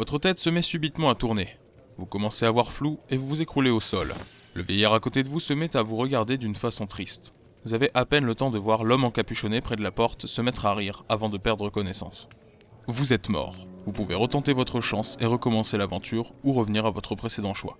Votre tête se met subitement à tourner. Vous commencez à voir flou et vous vous écroulez au sol. Le vieillard à côté de vous se met à vous regarder d'une façon triste. Vous avez à peine le temps de voir l'homme encapuchonné près de la porte se mettre à rire avant de perdre connaissance. Vous êtes mort. Vous pouvez retenter votre chance et recommencer l'aventure ou revenir à votre précédent choix.